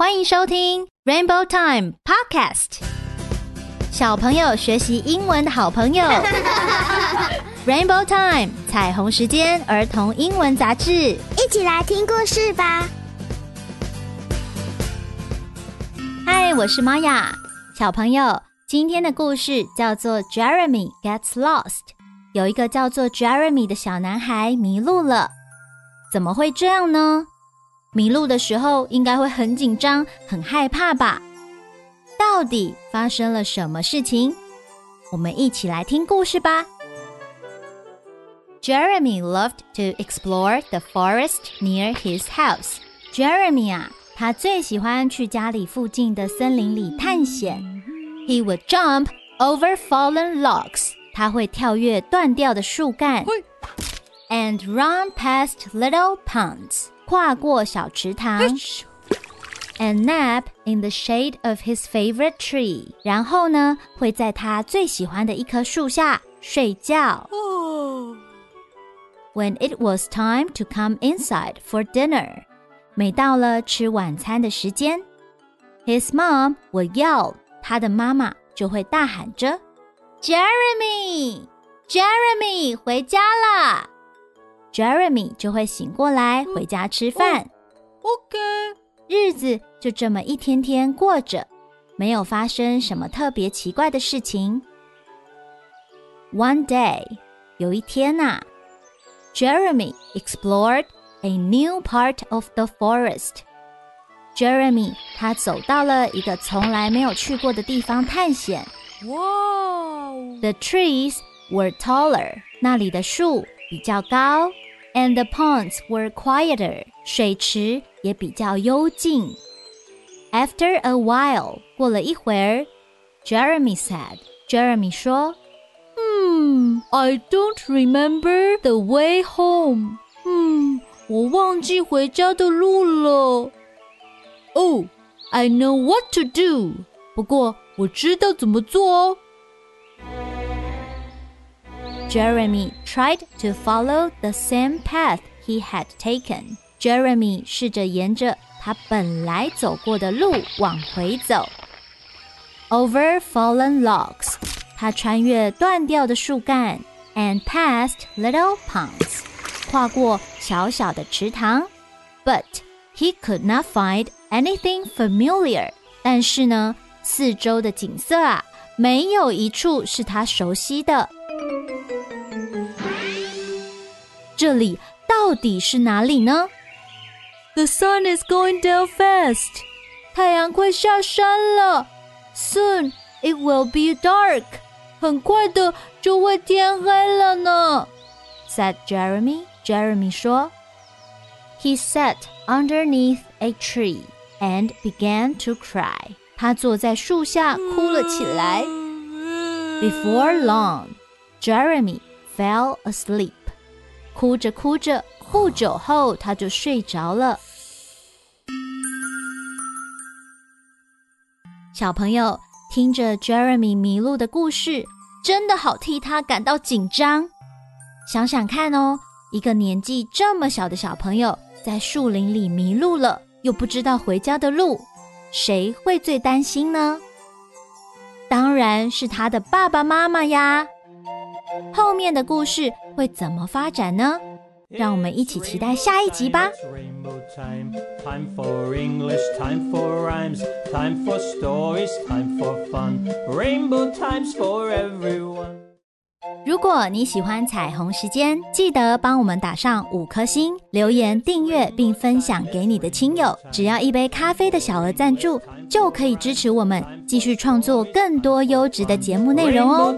欢迎收听 Rainbow Time Podcast，小朋友学习英文的好朋友。Rainbow Time 彩虹时间儿童英文杂志，一起来听故事吧。嗨，我是玛雅。小朋友，今天的故事叫做 Jeremy Gets Lost。有一个叫做 Jeremy 的小男孩迷路了。怎么会这样呢？迷路的时候应该会很紧张、很害怕吧？到底发生了什么事情？我们一起来听故事吧。Jeremy loved to explore the forest near his house. Jeremy 啊，他最喜欢去家里附近的森林里探险。He would jump over fallen logs. 他会跳跃断掉的树干。And run past little ponds. 跨过小池塘，and nap in the shade of his favorite tree。然后呢，会在他最喜欢的一棵树下睡觉。When it was time to come inside for dinner，每到了吃晚餐的时间，his mom would yell，他的妈妈就会大喊着：“Jeremy，Jeremy，回家啦！” Jeremy 就会醒过来回家吃饭。OK，日子就这么一天天过着，没有发生什么特别奇怪的事情。One day，有一天呐，Jeremy explored a new part of the forest。Jeremy 他走到了一个从来没有去过的地方探险。Wow！The trees were taller。那里的树比较高。 and the ponds were quieter. 水池也比较幽静。After a while，过了一会儿，Jeremy said. Jeremy 说：“Hmm, I don't remember the way home. 嗯，我忘记回家的路了。Oh, I know what to do. 不过我知道怎么做哦。” Jeremy tried to follow the same path he had taken. Jeremy 试着沿着他本来走过的路往回走。Over fallen logs，他穿越断掉的树干，and past little ponds，跨过小小的池塘。But he could not find anything familiar。但是呢，四周的景色啊，没有一处是他熟悉的。 这里到底是哪里呢？The sun is going down fast，太阳快下山了。Soon it will be dark，很快的就会天黑了呢。Said Jeremy。Jeremy 说，He sat underneath a tree and began to cry。他坐在树下哭了起来。Before long, Jeremy fell asleep. 哭着哭着，不久后他就睡着了。小朋友听着 Jeremy 迷路的故事，真的好替他感到紧张。想想看哦，一个年纪这么小的小朋友在树林里迷路了，又不知道回家的路，谁会最担心呢？当然是他的爸爸妈妈呀。后面的故事会怎么发展呢？让我们一起期待下一集吧。如果你喜欢彩虹时间，记得帮我们打上五颗星，留言订阅并分享给你的亲友。只要一杯咖啡的小额赞助，就可以支持我们继续创作更多优质的节目内容哦。